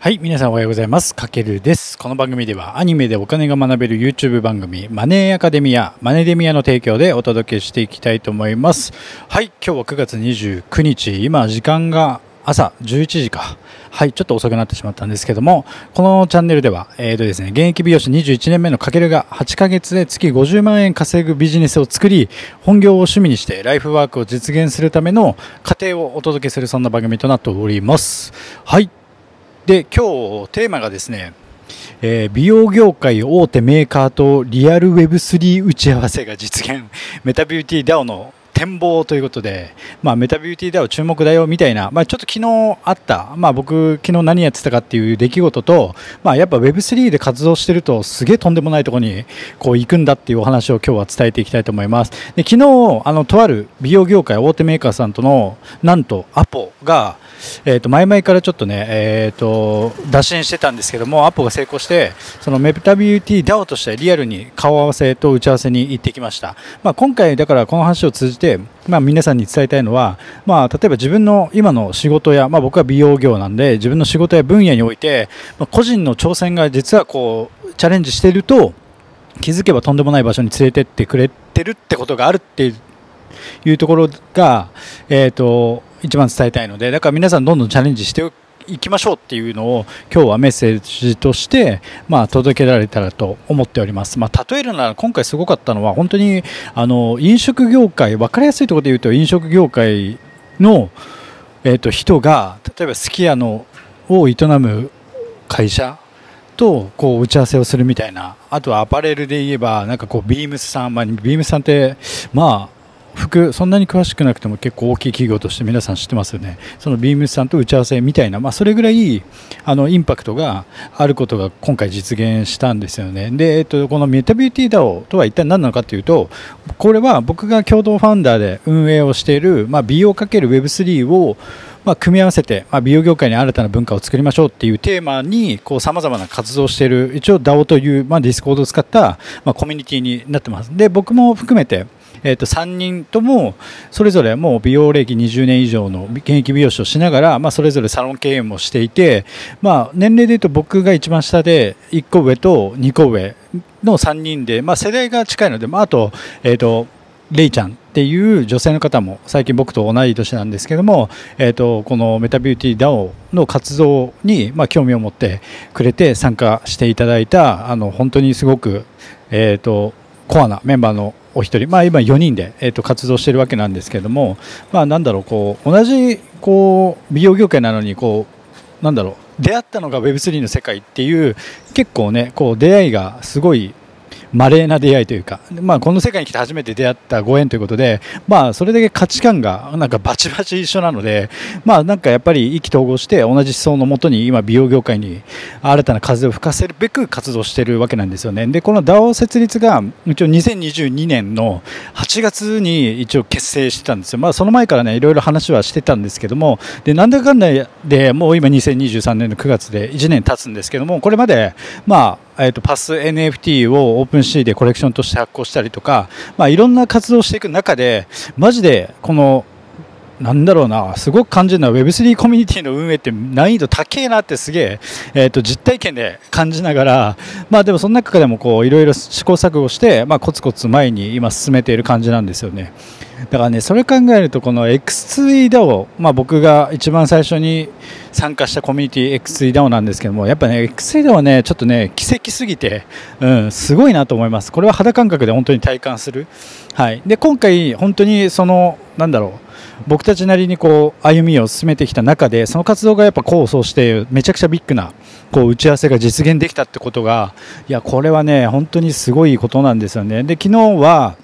はい、皆さんおはようございます。かけるです。この番組ではアニメでお金が学べる YouTube 番組マネーアカデミア、マネデミアの提供でお届けしていきたいと思います。はい、今日は9月29日、今時間が朝11時か。はい、ちょっと遅くなってしまったんですけども、このチャンネルでは、えーとですね、現役美容師21年目のかけるが8ヶ月で月50万円稼ぐビジネスを作り、本業を趣味にしてライフワークを実現するための過程をお届けするそんな番組となっております。はい、で今日テーマがですね、えー美容業界大手メーカーとリアル Web3 打ち合わせが実現。メタビューティー DAO の展望ということで、まあ、メタビューティー DAO 注目だよみたいな、まあ、ちょっと昨日あった、まあ、僕昨日何やってたかっていう出来事と、まあ、やっぱ Web3 で活動してるとすげえとんでもないところにこう行くんだっていうお話を今日は伝えていきたいと思いますで昨日あのとある美容業界大手メーカーさんとのなんとアポがえー、と前々からちょっとね、えー、と打診してたんですけども、アポが成功して、そのメタビューティー DAO としてリアルに顔合わせと打ち合わせに行ってきました。まあ、今回、だからこの話を通じて、まあ、皆さんに伝えたいのは、まあ、例えば自分の今の仕事や、まあ、僕は美容業なんで、自分の仕事や分野において、まあ、個人の挑戦が実はこうチャレンジしていると、気づけばとんでもない場所に連れてってくれてるってことがあるっていうところが、えー、と一番伝えたいのでだから皆さんどんどんチャレンジしていきましょうっていうのを今日はメッセージとして、まあ、届けられたらと思っております、まあ、例えるなら今回すごかったのは本当にあの飲食業界分かりやすいところで言うと飲食業界の、えー、と人が例えばすき家のを営む会社とこう打ち合わせをするみたいな。あとはアパレルで言えばなんかこうビームスさん、まあ、ビームスさんってまあ服そんなに詳しくなくても結構大きい企業として皆さん知ってますよね。そのビームスさんと打ち合わせみたいな、まあ、それぐらいあのインパクトがあることが今回実現したんですよね。で、えっと、このメタビューティー DAO とは一体何なのかというとこれは僕が共同ファウンダーで運営をしている、まあ、美容 ×Web3 をまあ、組み合わせて、まあ、美容業界に新たな文化を作りましょうっていうテーマにさまざまな活動をしている一応 DAO という、まあ、 Discord を使った、まあ、コミュニティになってます。で僕も含めてえー、と3人ともそれぞれもう美容歴20年以上の現役美容師をしながら、まあ、それぞれサロン経営もしていて、まあ、年齢でいうと僕が一番下で1個上と2個上の3人で、まあ、世代が近いので、まあ、あと,、えー、とレイちゃんっていう女性の方も最近僕と同い年なんですけども、えー、とこのメタビューティー DAO の活動に、まあ、興味を持ってくれて参加していただいたあの本当にすごく、えー、とコアなメンバーのお一人、まあ、今4人で、えー、と活動しているわけなんですけども、まあ、なんだろうこう同じこう美容業界なのにこうなんだろう出会ったのが Web3 の世界っていう結構ねこう出会いがすごい稀な出会いというか、まあ、この世界に来て初めて出会ったご縁ということで、まあ、それだけ価値観がなんかバチバチ一緒なので、まあ、なんかやっぱり意気投合して同じ思想のもとに今美容業界に新たな風を吹かせるべく活動しているわけなんですよね。でこの DAO 設立が一応2022年の8月に一応結成してたんですよ、まあ、その前からねいろいろ話はしてたんですけどもでなんだかんだでもう今2023年の9月で1年経つんですけどもこれまでまあえー、とパス NFT をオープンシーでコレクションとして発行したりとか、まあ、いろんな活動をしていく中でマジでこのなんだろうな、すごく感じるのは Web3 コミュニティの運営って難易度高えなってすげえ、えー、と実体験で感じながら、まあでもその中でもこういろいろ試行錯誤して、まあコツコツ前に今進めている感じなんですよね。だからね、それ考えるとこの X3DAO、まあ僕が一番最初に参加したコミュニティ X3DAO なんですけども、やっぱね、X3DAO はね、ちょっとね、奇跡すぎて、うん、すごいなと思います。これは肌感覚で本当に体感する。はい。で、今回本当にその、なんだろう、僕たちなりにこう歩みを進めてきた中でその活動がやっぱ功を奏してめちゃくちゃビッグなこう打ち合わせが実現できたってことがいやこれはね本当にすごいことなんですよね。で昨日は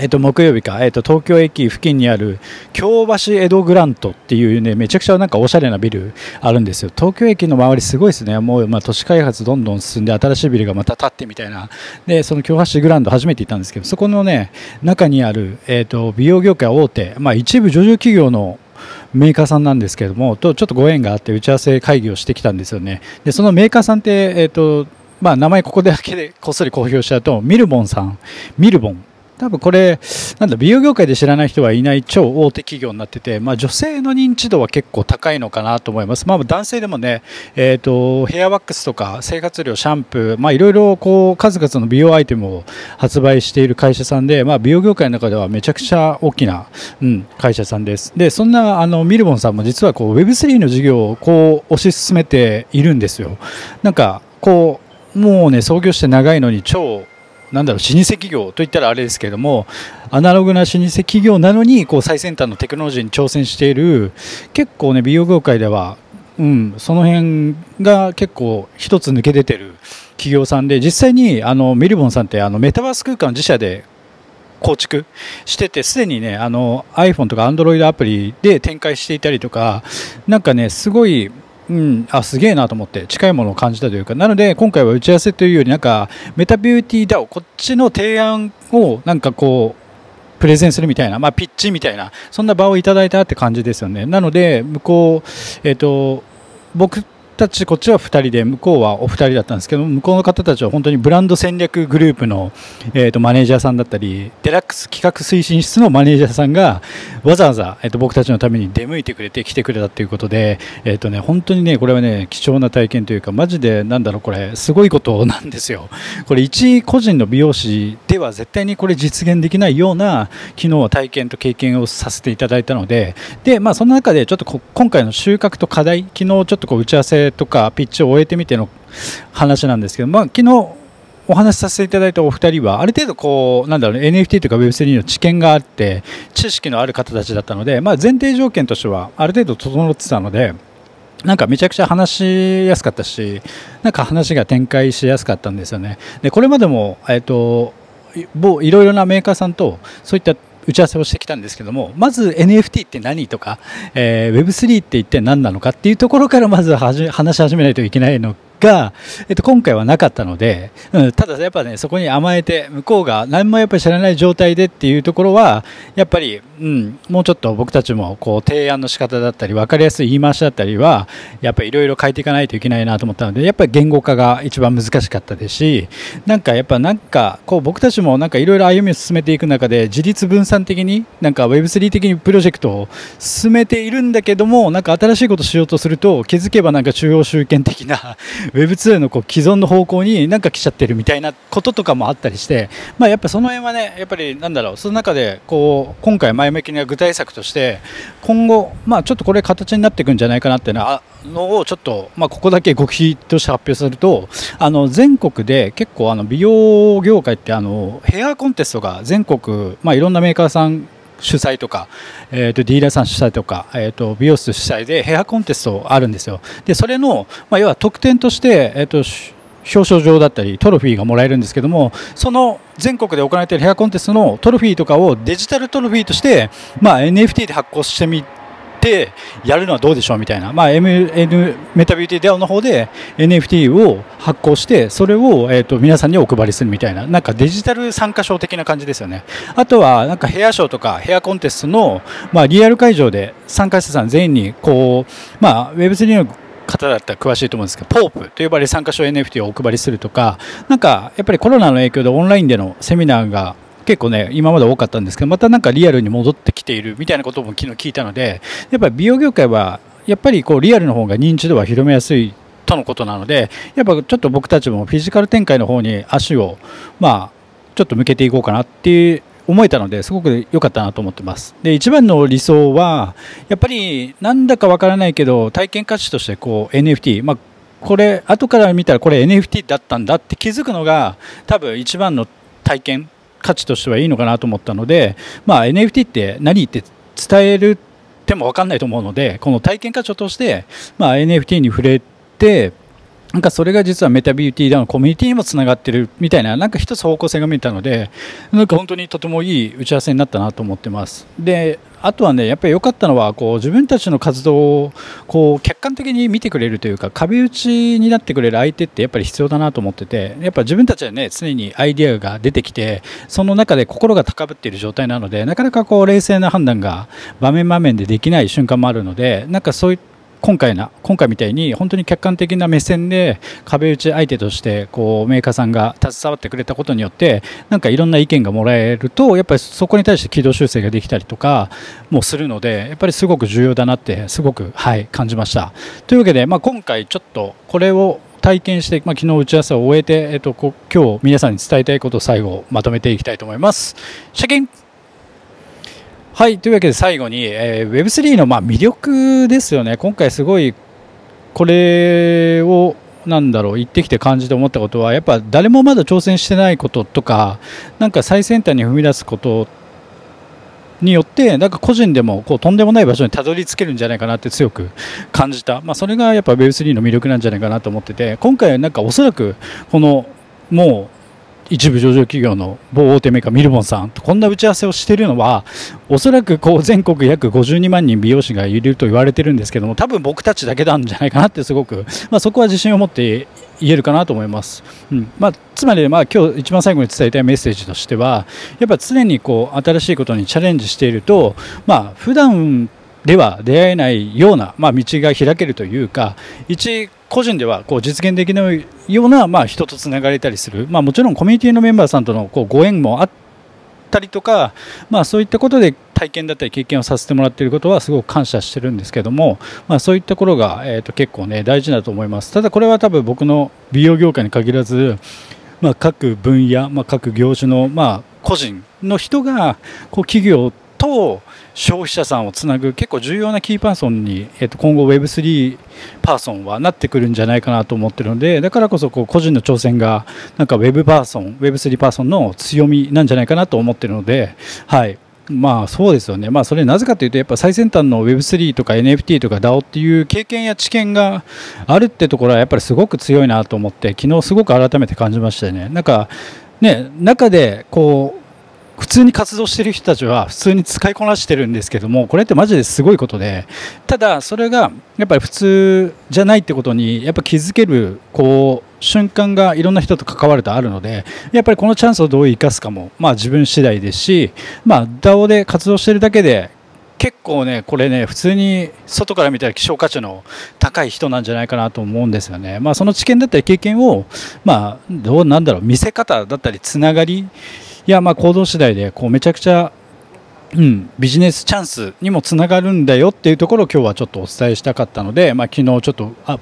えっと、木曜日か、えっと、東京駅付近にある京橋江戸グラントっていうねめちゃくちゃなんかおしゃれなビルあるんですよ。東京駅の周りすごいですね。もう、まあ、都市開発どんどん進んで新しいビルがまた建ってみたいな。でその京橋グランド初めて行ったんですけどそこのね中にある、えっと、美容業界大手、まあ、一部上場企業のメーカーさんなんですけどもとちょっとご縁があって打ち合わせ会議をしてきたんですよね。でそのメーカーさんって、えっとまあ、名前ここだけでこっそり公表しちゃうとミルボンさん。ミルボン。多分これ、なんだ、美容業界で知らない人はいない超大手企業になってて、まあ、女性の認知度は結構高いのかなと思います。まあ、男性でもね、え、ー、と、ヘアワックスとか生活量、シャンプー、まあ、いろいろこう、数々の美容アイテムを発売している会社さんで、まあ、美容業界の中ではめちゃくちゃ大きな、うん、会社さんです。で、そんな、あの、ミルボンさんも実はこう、Web3 の事業をこう、推し進めているんですよ。なんか、こう、もうね、創業して長いのに超なんだろう老舗企業といったらあれですけれどもアナログな老舗企業なのにこう最先端のテクノロジーに挑戦している結構ね美容業界では、うん、その辺が結構一つ抜け出てる企業さんで実際にあのメルボンさんってあのメタバース空間自社で構築しててすでにねあの iPhone とか Android アプリで展開していたりとかなんかねすごいうん、あすげえなと思って近いものを感じたというか。なので今回は打ち合わせというよりなんかメタビューティーだをこっちの提案をなんかこうプレゼンするみたいな、まあ、ピッチみたいなそんな場をいただいたって感じですよね。なので向こう、えっ、ー、と僕たちこっちは2人で向こうはお二人だったんですけど向こうの方たちは本当にブランド戦略グループの、えー、とマネージャーさんだったりデラックス企画推進室のマネージャーさんがわざわざ、えー、と僕たちのために出向いてくれて来てくれたということで、えーとね、本当にねこれはね貴重な体験というかマジでなんだろうこれすごいことなんですよ。これ一個人の美容師では絶対にこれ実現できないような昨日体験と経験をさせていただいたのでで、まあ、その中でちょっと今回の収穫と課題昨日ちょっとこう打ち合わせとかピッチを終えてみての話なんですけど、まあ、昨日お話しさせていただいたお二人はある程度こうなんだろう、NFT とか Web3 の知見があって知識のある方たちだったので、まあ、前提条件としてはある程度整ってたのでなんかめちゃくちゃ話しやすかったしなんか話が展開しやすかったんですよね。でこれまでも、えーと、といろいろなメーカーさんとそういった打ち合わせをしてきたんですけどもまず NFT って何とか、えー、Web3 って一体何なのかっていうところからまず話し始めないといけないのが、えっと、今回はなかったので、うん、ただやっぱねそこに甘えて向こうが何もやっぱり知らない状態でっていうところはやっぱり、うん、もうちょっと僕たちもこう提案の仕方だったり分かりやすい言い回しだったりはやっぱりいろいろ変えていかないといけないなと思ったのでやっぱり言語化が一番難しかったですしなんかやっぱなんかこう僕たちもなんかいろいろ歩みを進めていく中で自立分散的になんか Web3 的にプロジェクトを進めているんだけどもなんか新しいことをしようとすると気づけばなんか中央集権的な Web2 のこう既存の方向になんか来ちゃってるみたいなこととかもあったりして、まあ、やっぱその辺はねやっぱりなんだろうその中でこう今回前向きな具体策として今後、まあ、ちょっとこれ形になっていくんじゃないかなっていうのはのをちょっと、まあ、ここだけ極秘として発表するとあの全国で結構あの美容業界ってあのヘアコンテストが全国、まあ、いろんなメーカーさん主催とか、えー、とディーラーさん主催とか、えー、と美容室主催でヘアコンテストあるんですよ。でそれの、まあ、要は特典として、えー、と表彰状だったりトロフィーがもらえるんですけどもその全国で行われているヘアコンテストのトロフィーとかをデジタルトロフィーとして、まあ、NFT で発行してみてやるのはどうでしょうみたいな、まあ、MN メタビューティーデオの方で NFT を発行してそれを、えーと、皆さんにお配りするみたいな。なんかデジタル参加賞的な感じですよね。あとはなんかヘアショーとかヘアコンテストの、まあ、リアル会場で参加者さん全員にこう、まあ、Web3 の方だったら詳しいと思うんですけど、ポープと呼ばれる参加賞 NFT をお配りするとか、なんかやっぱりコロナの影響でオンラインでのセミナーが結構ね、今まで多かったんですけど、またなんかリアルに戻ってきているみたいなことも昨日聞いたので、やっぱり美容業界は、やっぱりこうリアルの方が認知度は広めやすいとのことなので、やっぱちょっと僕たちもフィジカル展開の方に足を、まあ、ちょっと向けていこうかなっていう思えたのですごく良かったなと思ってます。で一番の理想はやっぱりなんだかわからないけど体験価値としてこう NFT、まあ、これ後から見たらこれ NFT だったんだって気づくのが多分一番の体験価値としてはいいのかなと思ったので、まあ、NFT って何って伝えるっても分かんないと思うのでこの体験価値を通して、まあ、NFT に触れてなんかそれが実はメタビューティーダウンコミュニティにもつながってるみたいななんか一つ方向性が見えたのでなんか本当にとてもいい打ち合わせになったなと思ってます。であとはねやっぱり良かったのはこう自分たちの活動をこう客観的に見てくれるというか壁打ちになってくれる相手ってやっぱり必要だなと思っててやっぱ自分たちはね常にアイデアが出てきてその中で心が高ぶっている状態なのでなかなかこう冷静な判断が場面場面でできない瞬間もあるのでなんかそういった今回な今回みたいに本当に客観的な目線で壁打ち相手としてこうメーカーさんが携わってくれたことによってなんかいろんな意見がもらえるとやっぱりそこに対して軌道修正ができたりとかもするのでやっぱりすごく重要だなってすごく、はい、感じましたというわけで、まあ、今回ちょっとこれを体験して、まあ、昨日打ち合わせを終えて、えっと、今日皆さんに伝えたいことを最後まとめていきたいと思います。シャキンはい、というわけで最後に、えー、Web3 のまあ魅力ですよね、今回すごいこれをなんだろう言ってきて感じて思ったことはやっぱ誰もまだ挑戦してないこととかなんか最先端に踏み出すことによってなんか個人でもこうとんでもない場所にたどり着けるんじゃないかなって強く感じた、まあ、それがやっぱ Web3 の魅力なんじゃないかなと思ってて今回なんかおそらくこのもう一部上場企業の某大手メーカーミルボンさんとこんな打ち合わせをしているのはおそらくこう全国約52万人美容師がいると言われてるんですけども多分僕たちだけなんじゃないかなってすごく、まあ、そこは自信を持って言えるかなと思います、うん。まあ、つまりまあ今日一番最後に伝えたいメッセージとしてはやっぱ常にこう新しいことにチャレンジしているとまあ普段では出会えないような、まあ、道が開けるというか一個人ではこう実現できないような、まあ、人とつながれたりする、まあ、もちろんコミュニティのメンバーさんとのこうご縁もあったりとか、まあ、そういったことで体験だったり経験をさせてもらっていることはすごく感謝してるんですけども、まあ、そういったところが、えー、と結構ね大事だと思います。ただこれは多分僕の美容業界に限らず、まあ、各分野、まあ、各業種の、まあ、個人の人がこう企業と消費者さんをつなぐ結構重要なキーパーソンに、えー、と今後 Web3 パーソンはなってくるんじゃないかなと思ってるのでだからこそこう個人の挑戦がなんか Web パーソン Web3 パーソンの強みなんじゃないかなと思ってるのではいまあそうですよね、まあ、それなぜかというと、やっぱ最先端の Web3 とか NFT とか DAO っていう経験や知見があるってところは、やっぱりすごく強いなと思って、昨日すごく改めて感じましたね。なんかね、中でこう普通に活動してる人たちは普通に使いこなしてるんですけどもこれってマジですごいことでただそれがやっぱり普通じゃないってことにやっぱ気づけるこう瞬間がいろんな人と関わるとあるのでやっぱりこのチャンスをどう生かすかもまあ自分次第ですしまあ DAO で活動してるだけで結構ねこれね普通に外から見たら希少価値の高い人なんじゃないかなと思うんですよね。まあその知見だったり経験をまあどうなんだろう見せ方だったりつながりいやまあ行動次第でこうめちゃくちゃうん、ビジネスチャンスにもつながるんだよっていうところを今日はちょっとお伝えしたかったので、まあ、昨日ちょっとあ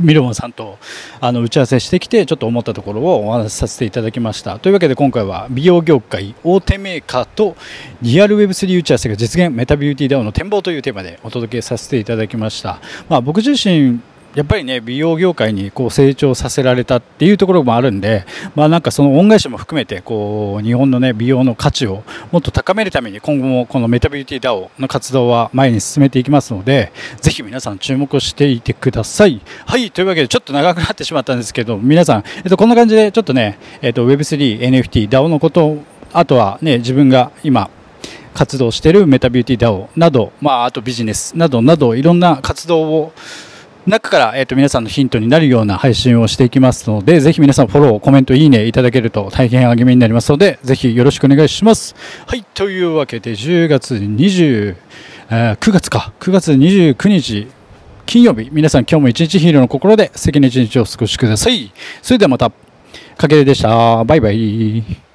ミロンさんとあの打ち合わせしてきてちょっと思ったところをお話しさせていただきました。というわけで今回は美容業界大手メーカーとリアル Web3 打ち合わせが実現メタビューティーダウンの展望というテーマでお届けさせていただきました、まあ、僕自身やっぱりね美容業界にこう成長させられたっていうところもあるんで、まあ、なんかその恩返しも含めてこう日本のね美容の価値をもっと高めるために今後もこのメタビューティー DAO の活動は前に進めていきますのでぜひ皆さん注目していてください。はいというわけでちょっと長くなってしまったんですけど皆さん、えっと、こんな感じでちょっとね、えっと、Web3、NFT、DAO のことあとはね自分が今活動しているメタビューティー DAO など、まあ、あとビジネスなどなどいろんな活動を中から、えーと、皆さんのヒントになるような配信をしていきますので、ぜひ皆さんフォロー、コメント、いいねいただけると大変励みになりますので、ぜひよろしくお願いします。はい、というわけで10月20、えー、9月か、9月29日、金曜日、皆さん今日も一日ヒーローの心で素敵な一日をお過ごしください。それではまた、かけるでした。バイバイ。